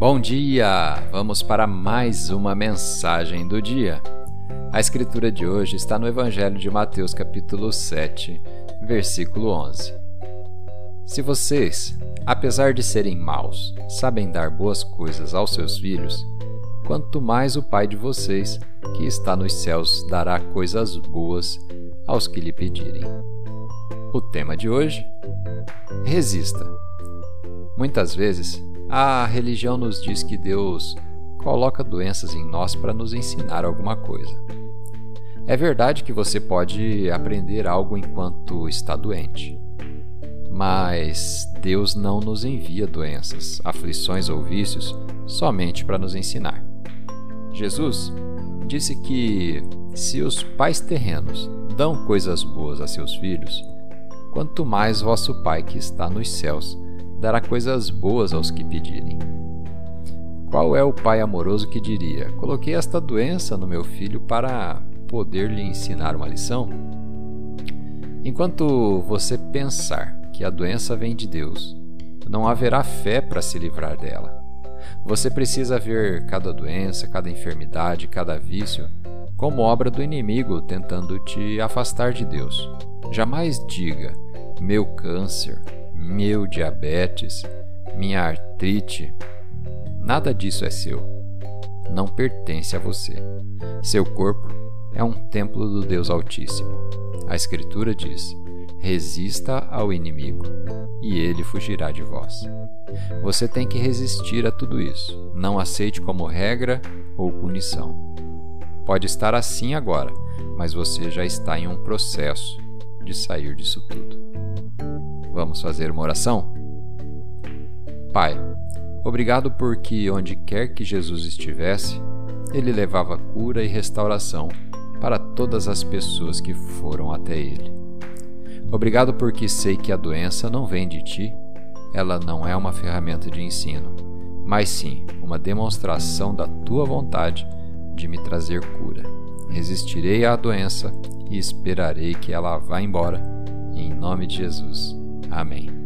Bom dia! Vamos para mais uma mensagem do dia. A escritura de hoje está no Evangelho de Mateus, capítulo 7, versículo 11. Se vocês, apesar de serem maus, sabem dar boas coisas aos seus filhos, quanto mais o Pai de vocês, que está nos céus, dará coisas boas aos que lhe pedirem. O tema de hoje: Resista. Muitas vezes a religião nos diz que Deus coloca doenças em nós para nos ensinar alguma coisa. É verdade que você pode aprender algo enquanto está doente, mas Deus não nos envia doenças, aflições ou vícios somente para nos ensinar. Jesus disse que se os pais terrenos dão coisas boas a seus filhos, quanto mais vosso Pai que está nos céus dará coisas boas aos que pedirem. Qual é o pai amoroso que diria: Coloquei esta doença no meu filho para poder lhe ensinar uma lição? Enquanto você pensar que a doença vem de Deus, não haverá fé para se livrar dela. Você precisa ver cada doença, cada enfermidade, cada vício como obra do inimigo tentando te afastar de Deus. Jamais diga: meu câncer, meu diabetes, minha artrite. Nada disso é seu. Não pertence a você. Seu corpo é um templo do Deus Altíssimo. A Escritura diz: resista ao inimigo e ele fugirá de vós. Você tem que resistir a tudo isso. Não aceite como regra ou punição. Pode estar assim agora, mas você já está em um processo de sair disso tudo. Vamos fazer uma oração? Pai, obrigado porque onde quer que Jesus estivesse, ele levava cura e restauração para todas as pessoas que foram até ele. Obrigado porque sei que a doença não vem de ti, ela não é uma ferramenta de ensino, mas sim uma demonstração da tua vontade de me trazer cura. Resistirei à doença e esperarei que ela vá embora, em nome de Jesus. Amém.